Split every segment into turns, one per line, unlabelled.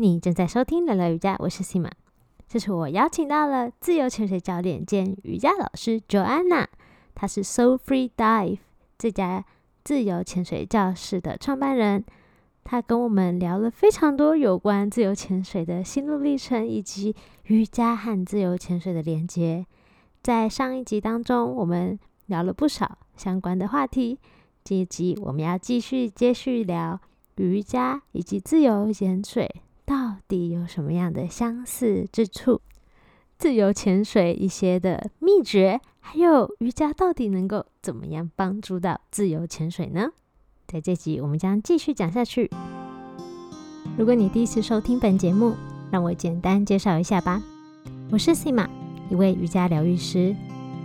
你正在收听聊聊瑜伽，我是 Sima。这次我邀请到了自由潜水教练兼瑜伽老师 Joanna，她是 Soul Free Dive 这家自由潜水教室的创办人。她跟我们聊了非常多有关自由潜水的心路历程，以及瑜伽和自由潜水的连接。在上一集当中，我们聊了不少相关的话题。这一集我们要继续接续聊瑜伽以及自由潜水到底有什么样的相似之处，自由潜水一些的秘诀，还有瑜伽到底能够怎么样帮助到自由潜水呢？在这集我们将继续讲下去。如果你第一次收听本节目，让我简单介绍一下吧。我是 Sima，一位瑜伽疗愈师。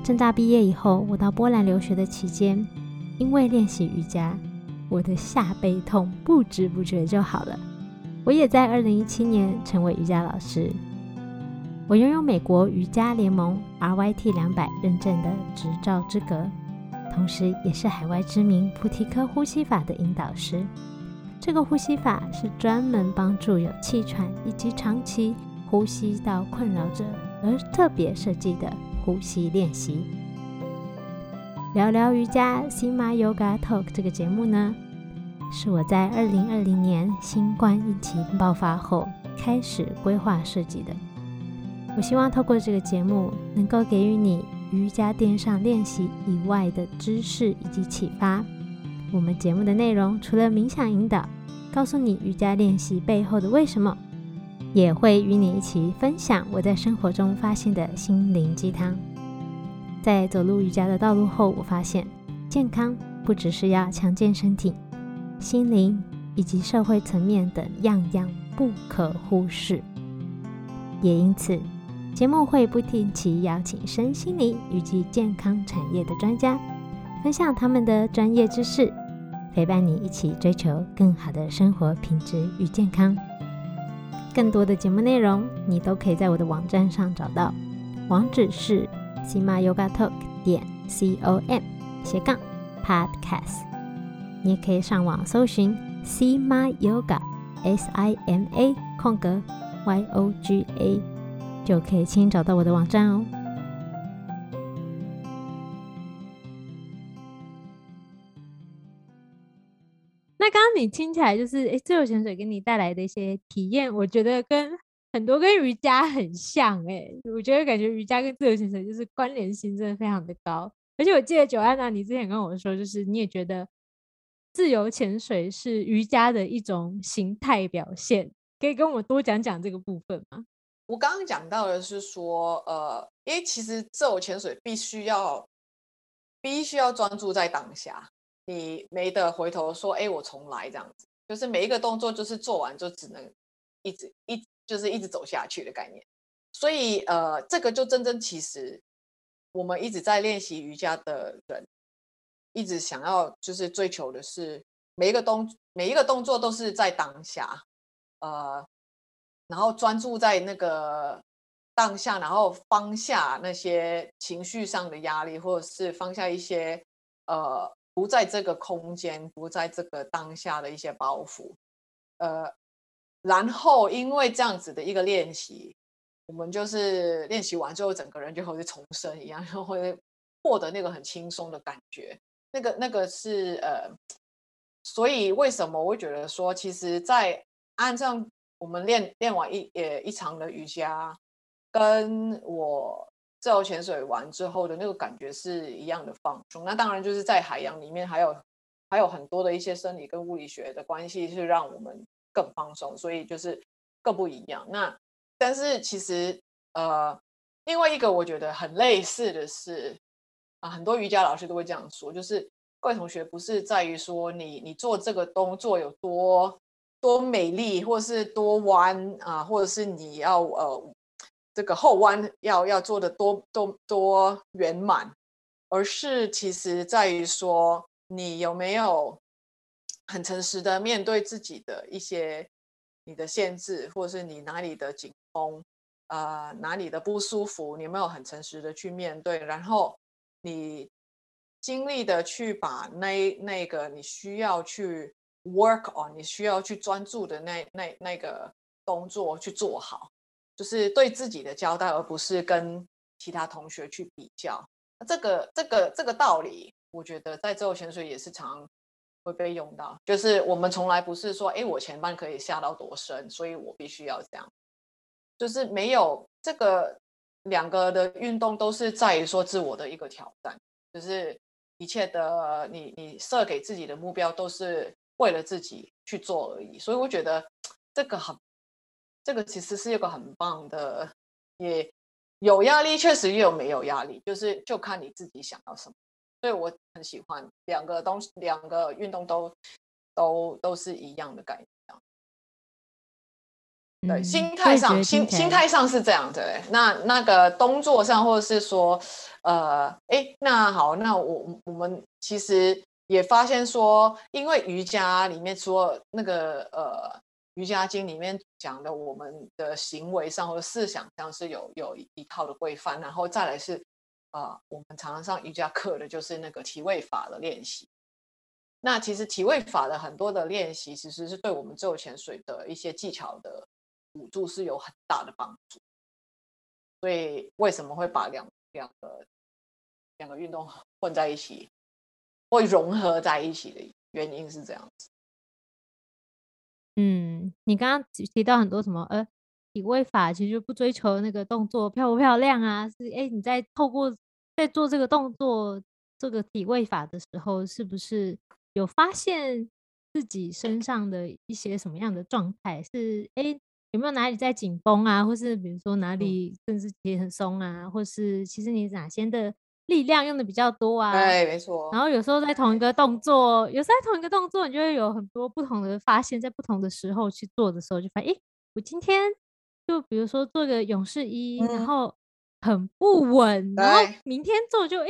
正大毕业以后，我到波兰留学的期间。因为练习瑜伽，我的下背痛不知不觉就好了。我也在二零一七年成为瑜伽老师。我拥有美国瑜伽联盟 RYT 两百认证的执照资格，同时也是海外知名菩提科呼吸法的引导师。这个呼吸法是专门帮助有气喘以及长期呼吸道困扰者而特别设计的呼吸练习。聊聊瑜伽 Sima Yoga Talk 这个节目呢，是我在二零二零年新冠疫情爆发后开始规划设计的。我希望透过这个节目，能够给予你瑜伽垫上练习以外的知识以及启发。我们节目的内容除了冥想引导，告诉你瑜伽练习背后的为什么，也会与你一起分享我在生活中发现的心灵鸡汤。在走入瑜伽的道路后，我发现健康不只是要强健身体，心灵以及社会层面等样样不可忽视。也因此，节目会不定期邀请身心灵以及健康产业的专家，分享他们的专业知识，陪伴你一起追求更好的生活品质与健康。更多的节目内容，你都可以在我的网站上找到，网址是。Sima Yoga Talk 点 C O M 斜杠 Podcast，你也可以上网搜寻 Sima Yoga S I M A 空格 Y O G A，就可以轻易找到我的网站哦。那刚刚你听起来就是，哎，自由潜水给你带来的一些体验，我觉得跟。很多跟瑜伽很像哎，我觉得感觉瑜伽跟自由潜水就是关联性真的非常的高。而且我记得九安娜，你之前跟我说，就是你也觉得自由潜水是瑜伽的一种形态表现，可以跟我多讲讲这个部分吗？
我刚刚讲到的是说，呃，因为其实自由潜水必须要必须要专注在当下，你没得回头说，哎，我重来这样子，就是每一个动作就是做完就只能一直一。就是一直走下去的概念，所以呃，这个就真真其实，我们一直在练习瑜伽的人，一直想要就是追求的是每一个动每一个动作都是在当下，呃，然后专注在那个当下，然后放下那些情绪上的压力，或者是放下一些呃不在这个空间、不在这个当下的一些包袱，呃。然后，因为这样子的一个练习，我们就是练习完之后，整个人就好像重生一样，然后会获得那个很轻松的感觉。那个、那个是呃，所以为什么我会觉得说，其实，在按照我们练练完一呃一场的瑜伽，跟我自由潜水完之后的那个感觉是一样的放松。那当然就是在海洋里面，还有还有很多的一些生理跟物理学的关系，是让我们。更放松，所以就是更不一样。那但是其实呃，另外一个我觉得很类似的是啊，很多瑜伽老师都会这样说，就是各位同学不是在于说你你做这个动作有多多美丽，或者是多弯啊，或者是你要呃这个后弯要要做的多多多圆满，而是其实在于说你有没有。很诚实的面对自己的一些你的限制，或者是你哪里的紧绷，呃，哪里的不舒服，你有没有很诚实的去面对？然后你尽力的去把那那个你需要去 work on，你需要去专注的那那那个工作去做好，就是对自己的交代，而不是跟其他同学去比较。这个这个这个道理，我觉得在自由潜水也是常会被用到。就是我们从来不是说，哎，我前半可以下到多深，所以我必须要这样。就是没有这个两个的运动都是在于说自我的一个挑战，就是一切的你你设给自己的目标都是为了自己去做而已。所以我觉得 这个很，这个其实是一个很棒的，也有压力，确实也有没有压力，就是就看你自己想要什么。所以我很喜欢两个东西，两个运动都都都是一样的概念。对，心态上，心心态上是这样的。那那个动作上，或者是说，呃，哎，那好，那我我们其实也发现说，因为瑜伽里面说那个呃，瑜伽经里面讲的，我们的行为上或者思想上是有有一套的规范，然后再来是啊，我们常常上瑜伽课的就是那个体位法的练习。那其实体位法的很多的练习，其实是对我们自由潜水的一些技巧的。辅助是有很大的帮助，所以为什么会把两两个两个运动 混在一起，会融合在一起的原因是这样子。
嗯，你刚刚提到很多什么呃体位法，其实就不追求那个动作漂不漂亮啊，是哎你在透过在做这个动作这个体位法的时候，是不是有发现自己身上的一些什么样的状态？是哎。有没有哪里在紧绷啊，或是比如说哪里甚至也很松啊，或是其实你哪些的力量用的比较多啊？
对，没错。
然后有时候在同一个动作，有时候在同一个动作，你就会有很多不同的发现，在不同的时候去做的时候，就发现，哎，我今天就比如说做个勇士一，然后很不稳，然后明天做就哎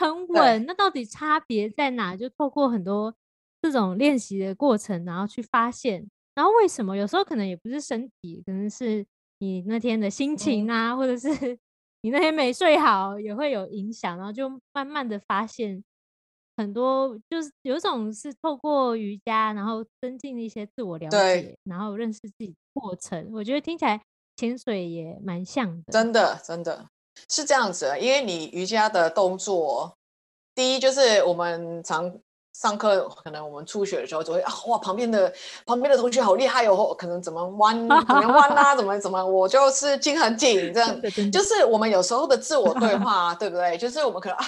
很稳，那到底差别在哪？就透过很多这种练习的过程，然后去发现。然后为什么有时候可能也不是身体，可能是你那天的心情啊，或者是 你那天没睡好也会有影响。然后就慢慢的发现很多，就是有一种是透过瑜伽，然后增进一些自我了解，然后认识自己过程。我觉得听起来潜水也蛮像的，
真的真的是这样子。因为你瑜伽的动作，第一就是我们常。上课可能我们初学的时候就会啊哇旁边的旁边的同学好厉害哦，可能怎么弯怎么弯啊，怎么怎么我就是筋很紧这样，就是我们有时候的自我对话，对不对？就是我们可能啊，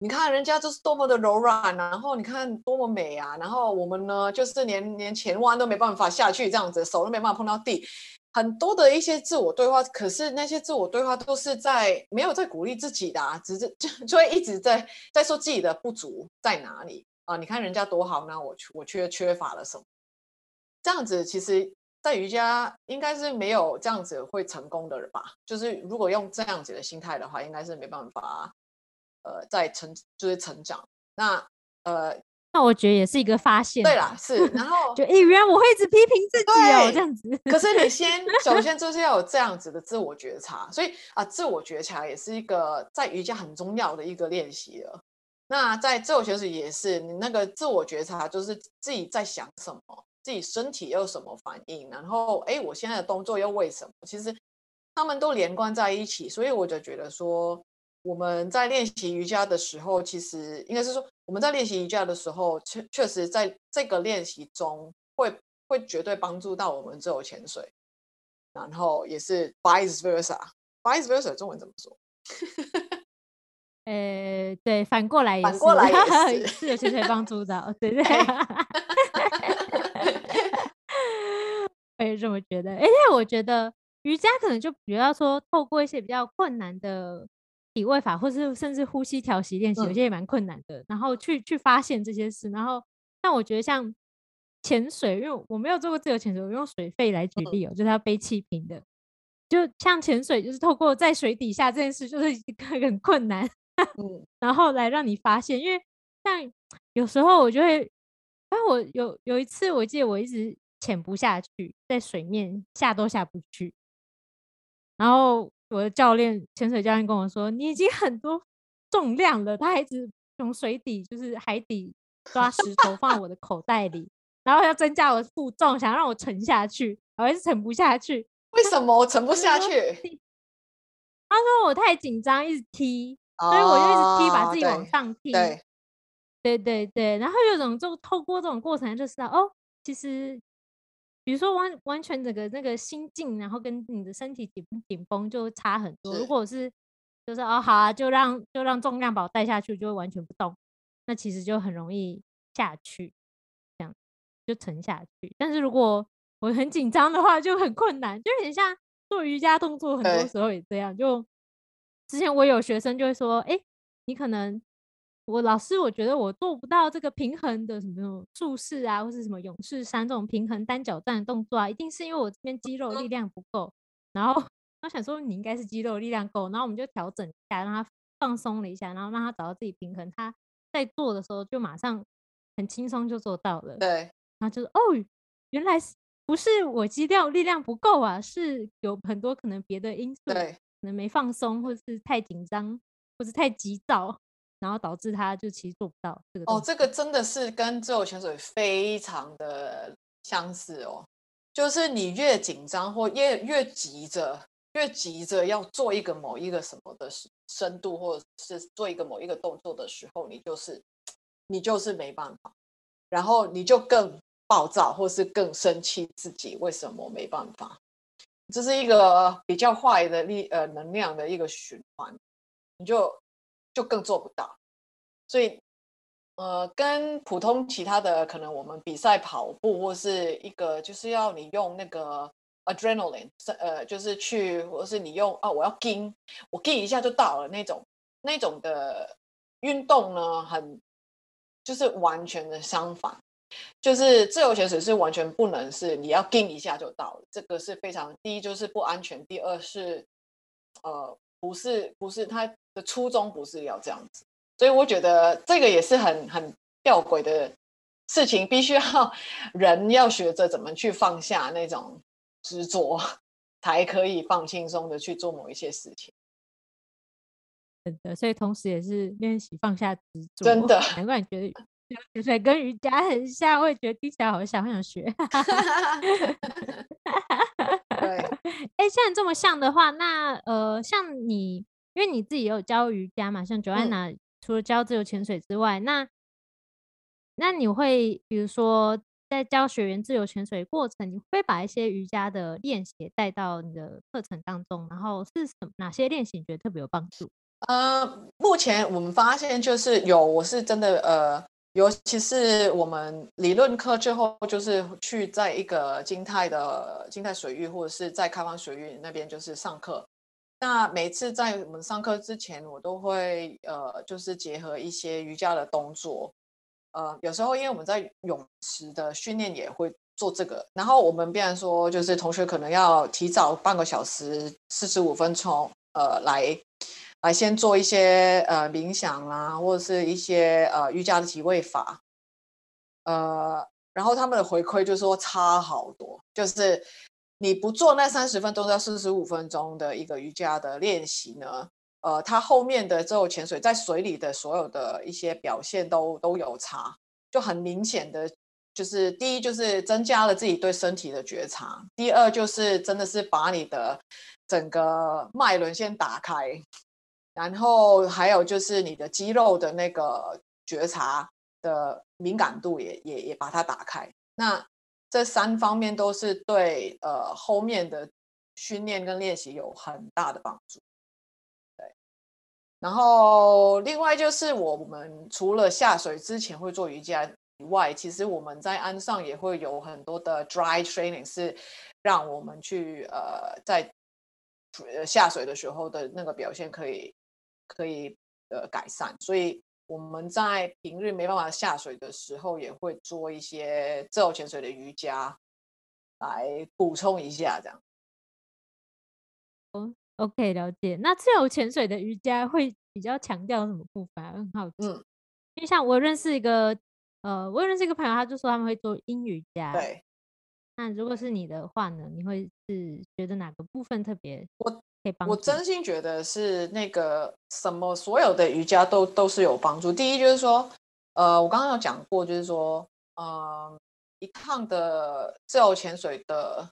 你看人家就是多么的柔软，啊然后你看多么美啊，然后我们呢就是连连前弯都没办法下去这样子，手都没办法碰到地，很多的一些自我对话，可是那些自我对话都是在没有在鼓励自己的，只是就就会一直在在说自己的不足在哪里。啊，你看人家多好，那我我缺缺乏了什么？这样子其实，在瑜伽应该是没有这样子会成功的人吧？就是如果用这样子的心态的话，应该是没办法，呃，在成就是成长。那呃，
那我觉得也是一个发现。
对啦，是。然 后
就，哎，原来我会一直批评自己哦，这样子。
可是你先，首先就是要有这样子的自我觉察，所以啊，自我觉察也是一个在瑜伽很重要的一个练习了。那在自我觉察也是，你那个自我觉察就是自己在想什么，自己身体有什么反应，然后哎，我现在的动作又为什么？其实他们都连贯在一起，所以我就觉得说，我们在练习瑜伽的时候，其实应该是说我们在练习瑜伽的时候，确确实在这个练习中会会绝对帮助到我们自由潜水，然后也是 vice versa，vice versa 中文怎么说？
呃，对，反过来也是，
反过来也是，
是有些帮助到，对对。我也这么觉得，而且我觉得瑜伽可能就比较说，透过一些比较困难的体位法，或是甚至呼吸调息练习，有些也蛮困难的，然后去去发现这些事。然后，但我觉得像潜水，因为我没有做过自由潜水，我用水肺来举例哦，就是要背气瓶的，就像潜水，就是透过在水底下这件事，就是一个很困难。嗯，然后来让你发现，因为像有时候我就会，哎，我有有一次我记得我一直潜不下去，在水面下都下不去，然后我的教练潜水教练跟我说，你已经很多重量了，他还一直从水底就是海底 抓石头放在我的口袋里，然后要增加我的负重，想让我沉下去，我还是沉不下去。
为什么？我沉不下去？
他说我太紧张，一直踢，所以我就一直踢，把自己往上踢。
对，
对对对。然后有种就透过这种过程，就知道哦，其实比如说完完全整个那个心境，然后跟你的身体紧紧绷就差很多。如果是就是哦好啊，就让就让重量把我带下去，就会完全不动，那其实就很容易下去，这样就沉下去。但是如果我很紧张的话，就很困难，就很像。做瑜伽动作很多时候也这样，就之前我有学生就会说：“哎，你可能我老师，我觉得我做不到这个平衡的什么术式啊，或是什么勇士三这种平衡单脚站的动作啊，一定是因为我这边肌肉力量不够。”然后我想说你应该是肌肉力量够，然后我们就调整一下，让他放松了一下，然后让他找到自己平衡。他在做的时候就马上很轻松就做到了。
对，
然后就是哦，原来是。不是我肌肉力量不够啊，是有很多可能别的因素，
对，可
能没放松，或者是太紧张，或者太急躁，然后导致他就其实做不到这个。
哦，这个真的是跟自由潜水非常的相似哦，就是你越紧张或越越急着，越急着要做一个某一个什么的深度，或者是做一个某一个动作的时候，你就是你就是没办法，然后你就更。暴躁，或是更生气，自己为什么没办法？这是一个比较坏的力呃能量的一个循环，你就就更做不到。所以呃，跟普通其他的可能我们比赛跑步或是一个就是要你用那个 adrenaline，呃，就是去或是你用啊，我要跟，我跟一下就到了那种那种的运动呢，很就是完全的相反。就是自由潜水是完全不能是你要定一下就到了，这个是非常第一就是不安全，第二是呃不是不是他的初衷不是要这样子，所以我觉得这个也是很很吊诡的事情，必须要人要学着怎么去放下那种执着，才可以放轻松的去做某一些事情。
真的，所以同时也是练习放下执着，
真的，
难怪你觉得。潜水跟瑜伽很像，我也觉得听起来好像很想学。
对，
哎，像这么像的话，那呃，像你，因为你自己也有教瑜伽嘛，像 Joanna 除了教自由潜水之外，那那你会比如说在教学员自由潜水过程，你会把一些瑜伽的练习带到你的课程当中，然后是什哪些练习你觉得特别有帮助？
呃，目前我们发现就是有，我是真的呃。尤其是我们理论课之后，就是去在一个静态的静态水域，或者是在开放水域那边，就是上课。那每次在我们上课之前，我都会呃，就是结合一些瑜伽的动作。呃，有时候因为我们在泳池的训练也会做这个，然后我们必然说，就是同学可能要提早半个小时、四十五分钟，呃，来。来先做一些呃冥想啦，或者是一些呃瑜伽的体位法，呃，然后他们的回馈就说差好多，就是你不做那三十分钟到四十五分钟的一个瑜伽的练习呢，呃，他后面的之后潜水在水里的所有的一些表现都都有差，就很明显的，就是第一就是增加了自己对身体的觉察，第二就是真的是把你的整个脉轮先打开。然后还有就是你的肌肉的那个觉察的敏感度也也也把它打开，那这三方面都是对呃后面的训练跟练习有很大的帮助。对，然后另外就是我们除了下水之前会做瑜伽以外，其实我们在岸上也会有很多的 dry training，是让我们去呃在下水的时候的那个表现可以。可以呃改善，所以我们在平日没办法下水的时候，也会做一些自由潜水的瑜伽来补充一下，这样。
哦，OK，了解。那自由潜水的瑜伽会比较强调什么部分？很好奇。嗯，因为像我认识一个，呃，我认识一个朋友，他就说他们会做阴瑜伽。
对。
那如果是你的话呢？你会是觉得哪个部分特别？
我。我真心觉得是那个什么，所有的瑜伽都都是有帮助。第一就是说，呃，我刚刚有讲过，就是说，呃，一趟的自由潜水的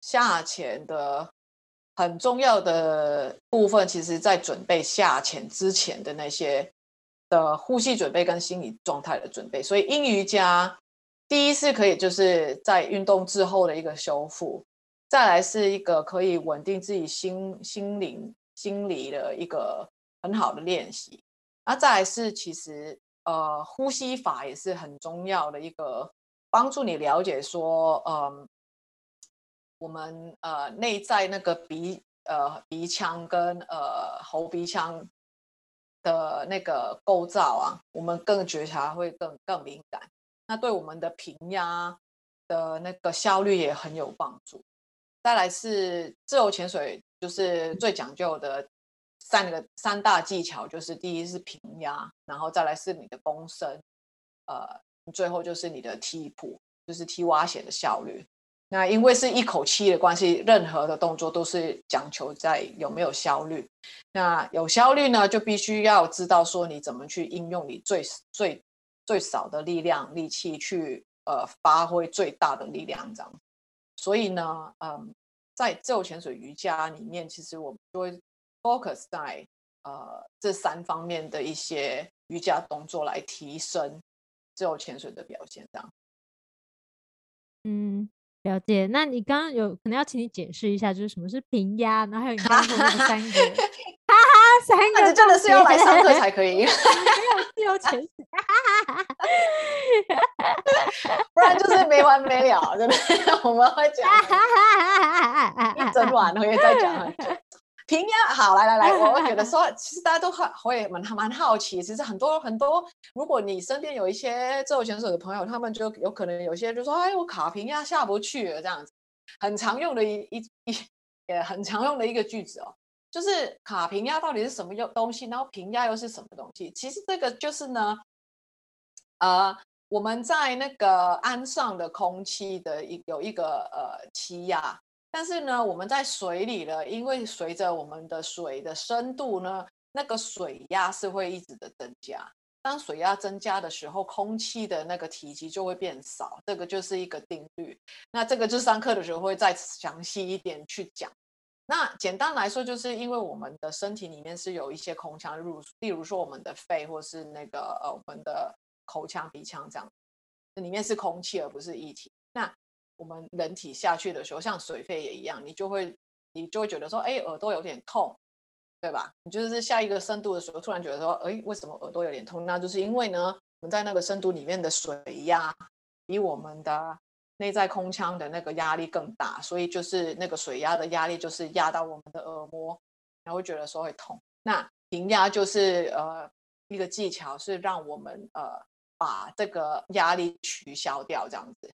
下潜的很重要的部分，其实在准备下潜之前的那些的呼吸准备跟心理状态的准备。所以阴瑜伽第一是可以就是在运动之后的一个修复，再来是一个可以稳定自己心心灵心理的一个很好的练习。那再来是其实呃呼吸法也是很重要的一个帮助你了解说嗯。我们呃内在那个鼻呃鼻腔跟呃喉鼻腔的那个构造啊，我们更觉察会更更敏感，那对我们的平压的那个效率也很有帮助。再来是自由潜水，就是最讲究的三个三大技巧，就是第一是平压，然后再来是你的弓身，呃，最后就是你的踢谱，就是踢蛙鞋的效率。那因为是一口气的关系，任何的动作都是讲求在有没有效率。那有效率呢，就必须要知道说你怎么去应用你最最最少的力量力气去呃发挥最大的力量这样。所以呢，嗯，在自由潜水瑜伽里面，其实我们就会 focus 在呃这三方面的一些瑜伽动作来提升自由潜水的表现这样。
嗯。了解，那你刚刚有可能要请你解释一下，就是什么是平压，然后还有你刚刚说的三个，三个
真的是要来上课才可以，没有
自由潜水，
不然就是没完没了，真的，我们会讲 一整晚都可以再讲。平压好，来来来，我觉得说，其实大家都很会蛮蛮好奇，其实很多很多，如果你身边有一些自由潜水的朋友，他们就有可能有些就说，哎，我卡平压下不去了，这样子，很常用的一一一也很常用的一个句子哦，就是卡平压到底是什么用东西，然后平压又是什么东西？其实这个就是呢，呃，我们在那个岸上的空气的一有一个呃气压。但是呢，我们在水里呢，因为随着我们的水的深度呢，那个水压是会一直的增加。当水压增加的时候，空气的那个体积就会变少，这个就是一个定律。那这个就上课的时候会再详细一点去讲。那简单来说，就是因为我们的身体里面是有一些空腔，如例如说我们的肺或是那个呃我们的口腔、鼻腔这样，里面是空气而不是液体。那我们人体下去的时候，像水肺也一样，你就会你就会觉得说，哎，耳朵有点痛，对吧？你就是下一个深度的时候，突然觉得说，哎，为什么耳朵有点痛？那就是因为呢，我们在那个深度里面的水压比我们的内在空腔的那个压力更大，所以就是那个水压的压力就是压到我们的耳膜，然后会觉得说会痛。那平压就是呃一个技巧，是让我们呃把这个压力取消掉，这样子。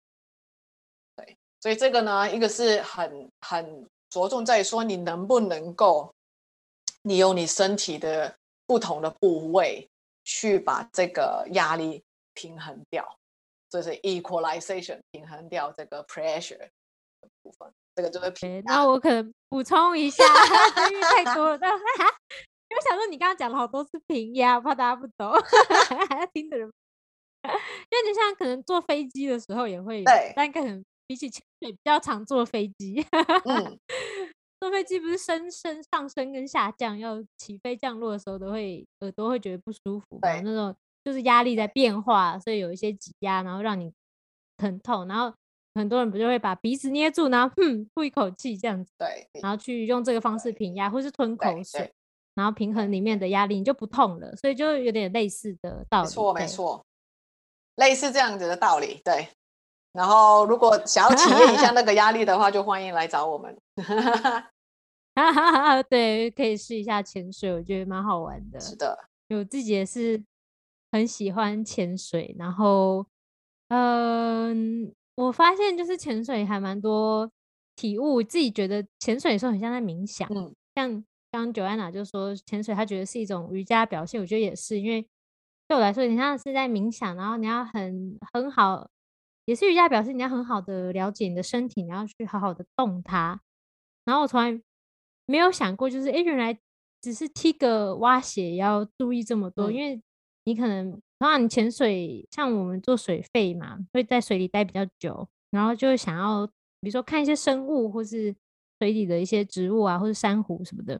对所以这个呢，一个是很很着重在说你能不能够，你用你身体的不同的部位去把这个压力平衡掉，这是 equalization 平衡掉这个 pressure 的部分。这个就是平。
那我可能补充一下，因为太多了，因为想说你刚刚讲了好多次平压，怕大家不懂，还 要听的人，因为你像可能坐飞机的时候也会，
对，
但可能。比起潜水比较常坐飞机，坐飞机不是升升上升跟下降，要起飞降落的时候都会耳朵会觉得不舒服嘛？那种就是压力在变化，所以有一些挤压，然后让你疼痛。然后很多人不就会把鼻子捏住，然后哼吐一口气这样子，
对，
然后去用这个方式平压，或是吞口水，然后平衡里面的压力，你就不痛了。所以就有点类似的道理，
没错，没错，类似这样子的道理，对。然后，如果想要体验一下 那个压力的话，就欢迎来找我们。
对，可以试一下潜水，我觉得蛮好玩的。
是的，
我自己也是很喜欢潜水。然后，嗯，我发现就是潜水还蛮多体悟，自己觉得潜水的时候很像在冥想。嗯，像刚刚 Joanna 就说潜水，她觉得是一种瑜伽表现。我觉得也是，因为对我来说，你像是在冥想，然后你要很很好。也是瑜伽表示你要很好的了解你的身体，你要去好好的动它。然后我从来没有想过，就是哎，原来只是踢个蛙鞋要注意这么多，因为你可能通常你潜水，像我们做水肺嘛，会在水里待比较久，然后就想要比如说看一些生物，或是水底的一些植物啊，或者珊瑚什么的，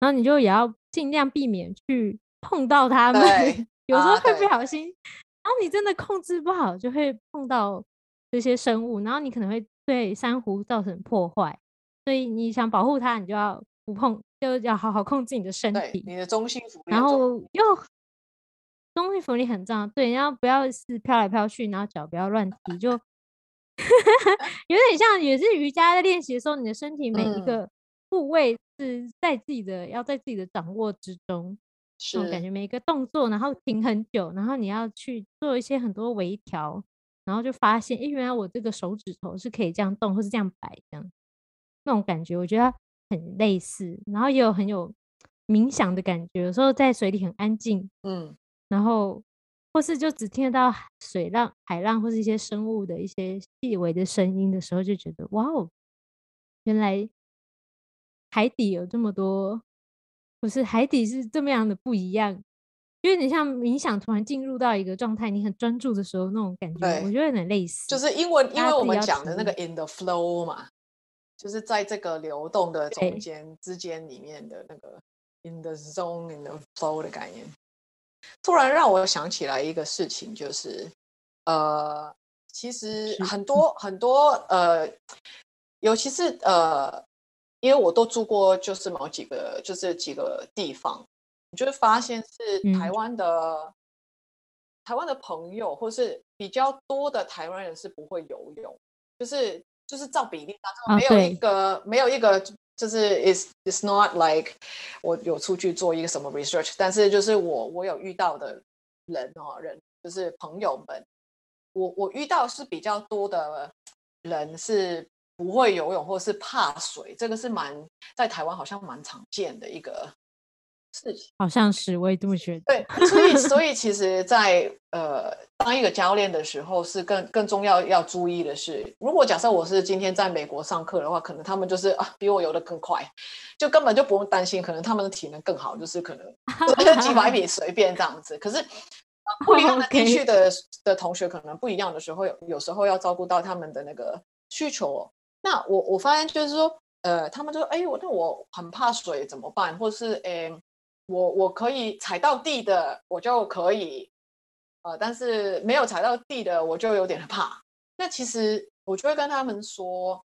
然后你就也要尽量避免去碰到它们，有时候会不小心，然后你真的控制不好，就会碰到这些生物，然后你可能会对珊瑚造成破坏，所以你想保护它，你就要不碰，就要好好控制你的身体，
你的中心
然后又。中性浮力很重要，对，然后不要是飘来飘去，然后脚不要乱踢，就 有点像也是瑜伽在练习的时候，你的身体每一个部位是在自己的要在自己的掌握之中，
是
感觉每一个动作，然后停很久，然后你要去做一些很多微调，然后就发现，哎，原来我这个手指头是可以这样动，或是这样摆，这样那种感觉，我觉得很类似，然后也有很有冥想的感觉，有时候在水里很安静，嗯。然后，或是就只听得到水浪、海浪，或是一些生物的一些细微的声音的时候，就觉得哇哦，原来海底有这么多，不是海底是这么样的不一样。因为你像冥想，突然进入到一个状态，你很专注的时候，那种感觉，我觉得有点类似。
就是因为因为我们讲的那个 in the flow 嘛，就是在这个流动的中间之间里面的那个 in the zone in the flow 的概念。突然让我想起来一个事情，就是，呃，其实很多很多呃，尤其是呃，因为我都住过，就是某几个，就是几个地方，你就会发现是台湾的台湾的朋友，或是比较多的台湾人是不会游泳，就是就是照比例当中没有一个没有一个。就是 is is not like 我有出去做一个什么 research，但是就是我我有遇到的人哦，人就是朋友们，我我遇到是比较多的人是不会游泳或是怕水，这个是蛮在台湾好像蛮常见的一个。
好像是，我也这么觉得。
对，所以所以其实，在呃当一个教练的时候，是更更重要要注意的是，如果假设我是今天在美国上课的话，可能他们就是啊比我游的更快，就根本就不用担心，可能他们的体能更好，就是可能 几百米随便这样子。可是 不一样的地区的的同学，可能不一样的时候，有有时候要照顾到他们的那个需求。那我我发现就是说，呃，他们就说，哎，我那我很怕水怎么办？或是哎。我我可以踩到地的，我就可以，呃，但是没有踩到地的，我就有点怕。那其实我就会跟他们说，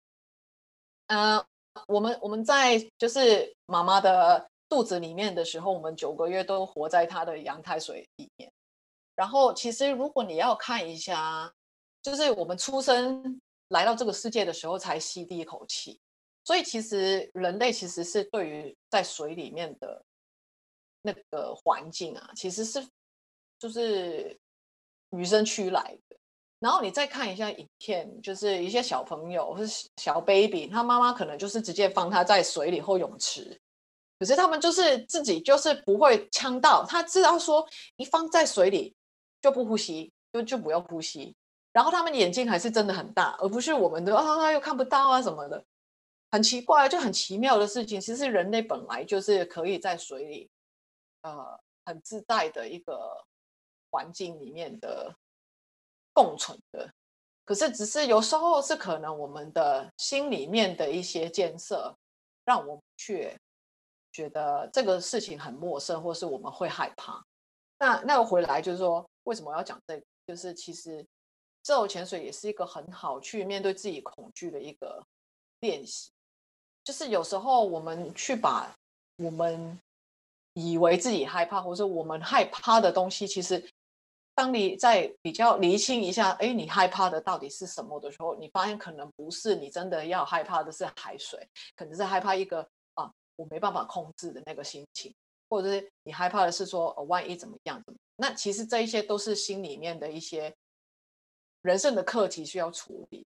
嗯，我们我们在就是妈妈的肚子里面的时候，我们九个月都活在她的羊胎水里面。然后其实如果你要看一下，就是我们出生来到这个世界的时候才吸第一口气，所以其实人类其实是对于在水里面的。那个环境啊，其实是就是与生俱来的。然后你再看一下影片，就是一些小朋友或是小 baby，他妈妈可能就是直接放他在水里或泳池，可是他们就是自己就是不会呛到，他知道说一放在水里就不呼吸，就就不要呼吸。然后他们眼睛还是真的很大，而不是我们的啊又看不到啊什么的，很奇怪，就很奇妙的事情。其实人类本来就是可以在水里。呃，很自在的一个环境里面的共存的，可是只是有时候是可能我们的心里面的一些建设，让我们却觉得这个事情很陌生，或是我们会害怕。那那回来就是说，为什么要讲这个？就是其实自由潜水也是一个很好去面对自己恐惧的一个练习。就是有时候我们去把我们。以为自己害怕，或者我们害怕的东西，其实当你在比较厘清一下，哎，你害怕的到底是什么的时候，你发现可能不是你真的要害怕的是海水，可能是害怕一个啊，我没办法控制的那个心情，或者是你害怕的是说，万一怎么样？那其实这一些都是心里面的一些人生的课题需要处理。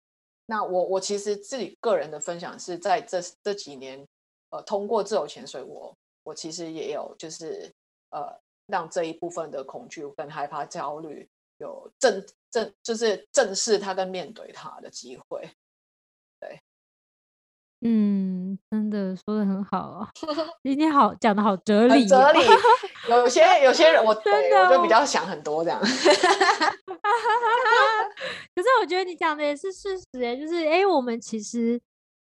那我我其实自己个人的分享是在这这几年，呃，通过自由潜水，我。我其实也有，就是呃，让这一部分的恐惧跟害怕、焦虑有正正，就是正视它跟面对它的机会。对，
嗯，真的说的很好啊，今天好讲的好哲理，
哲理。有些有些人我
真的
我就比较想很多这样。可是
我觉得你讲的也是事实哎，就是哎，我们其实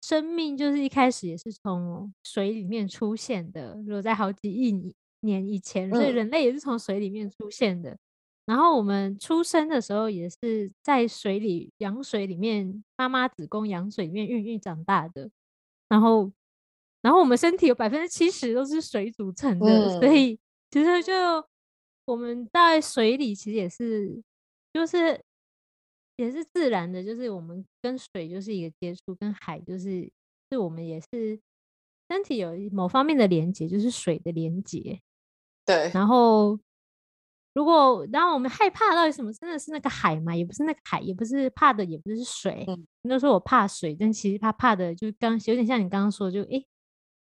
生命就是一开始也是从水里面出现的，如果在好几亿年以前，所以人类也是从水里面出现的。然后我们出生的时候也是在水里羊水里面，妈妈子宫羊水里面孕育长大的。然后，然后我们身体有百分之七十都是水组成的，所以其实就我们在水里其实也是，就是也是自然的，就是我们跟水就是一个接触，跟海就是是我们也是身体有某方面的连接，就是水的连接。
对，
然后。如果然后我们害怕到底什么？真的是那个海吗？也不是那个海，也不是怕的，也不是水。嗯，都说我怕水，但其实怕怕的就是刚有点像你刚刚说，就诶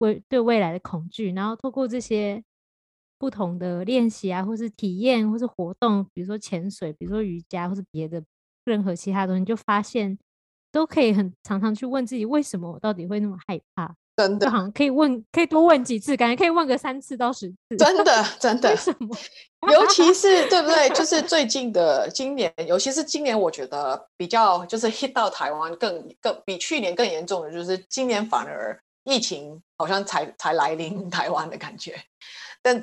未对未来的恐惧。然后透过这些不同的练习啊，或是体验，或是活动，比如说潜水，比如说瑜伽，或是别的任何其他东西，就发现都可以很常常去问自己，为什么我到底会那么害怕？
真的，
好像可以问，可以多问几次，感觉可以问个三次到十次。
真的，真的。
为什么？
尤其是对不对？就是最近的今年，尤其是今年，我觉得比较就是 hit 到台湾更更比去年更严重的，就是今年反而疫情好像才才来临台湾的感觉。但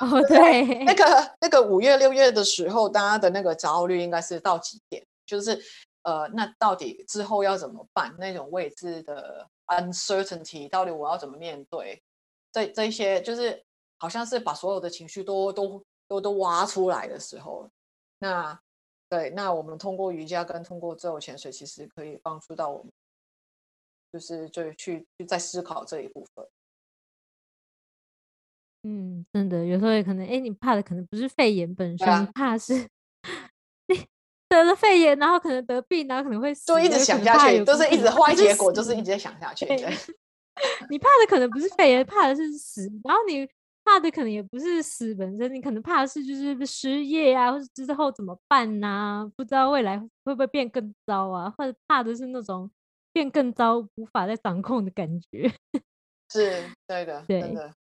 哦，对，
那个那个五月六月的时候，大家的那个焦虑应该是到极点，就是呃，那到底之后要怎么办？那种未知的。uncertainty 到底我要怎么面对？这这一些就是好像是把所有的情绪都都都都挖出来的时候，那对，那我们通过瑜伽跟通过自由潜水，其实可以帮助到我们，就是就去去在思考这一部分。
嗯，真的，有时候也可能，哎，你怕的可能不是肺炎本身，怕是。得了肺炎，然后可能得病，然后可能会死，
就一直想下去，都是一直坏结果，就是一直在想下去。
你怕的可能不是肺炎，怕的是死，然后你怕的可能也不是死本身，你可能怕的是就是失业啊，或者之后怎么办呐？不知道未来会不会变更糟啊？或者怕的是那种变更糟无法再掌控的感觉。
是对的，对的，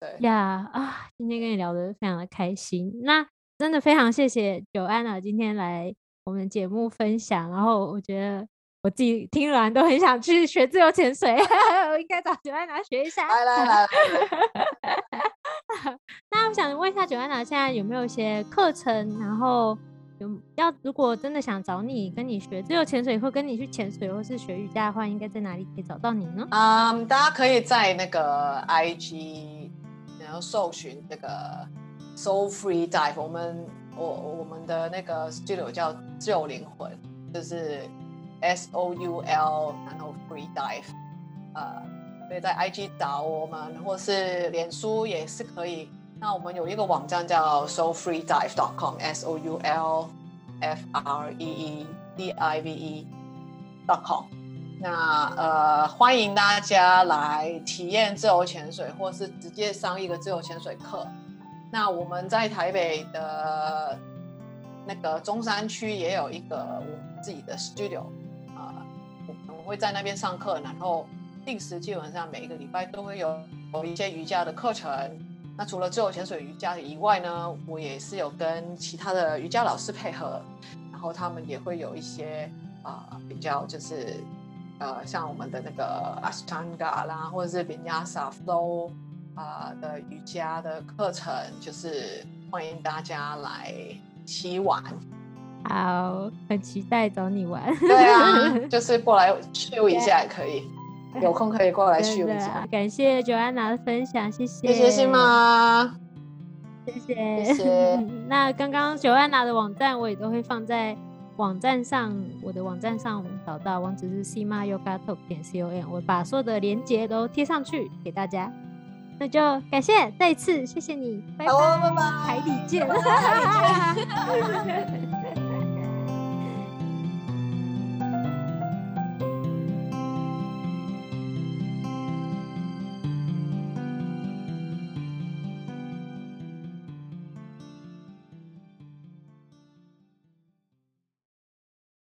对
呀啊！今天跟你聊的非常的开心，那。真的非常谢谢九安娜，今天来我们节目分享。然后我觉得我自己听完都很想去学自由潜水，我应该找九安娜学一下。
来来来，
那我想问一下九安娜，现在有没有一些课程？然后有要如果真的想找你跟你学自由潜水，或跟你去潜水，或是学瑜伽的话，应该在哪里可以找到你呢？
嗯，大家可以在那个 IG 然后搜寻那个。Soul Free Dive，我们我我们的那个 studio 叫自由灵魂，就是 S O U L 然后 Free Dive，呃，可以在 IG 找我们，或是脸书也是可以。那我们有一个网站叫 Soul Free Dive dot com，S O U L F R E E D I V E dot com。那呃，欢迎大家来体验自由潜水，或是直接上一个自由潜水课。那我们在台北的那个中山区也有一个我们自己的 studio 啊，我们会在那边上课，然后定时基本上每一个礼拜都会有有一些瑜伽的课程。那除了自由潜水瑜伽以外呢，我也是有跟其他的瑜伽老师配合，然后他们也会有一些啊比较就是呃像我们的那个 Ashtanga 啦，或者是 Vinyasa 都。啊的瑜伽的课程，就是欢迎大家来期玩。
好，很期待找你玩。
对啊，就是过来秀一下也可以，有空可以过来秀一下。
感谢 Joanna 的分享，谢谢。
谢谢新妈，
谢谢。谢谢。那刚刚 Joanna 的网站我也都会放在网站上，我的网站上找到网址是 s i m a y o g a t o 点 com，我把所有的链接都贴上去给大家。那就感谢再一次谢谢你，拜拜，
拜拜，
海底见。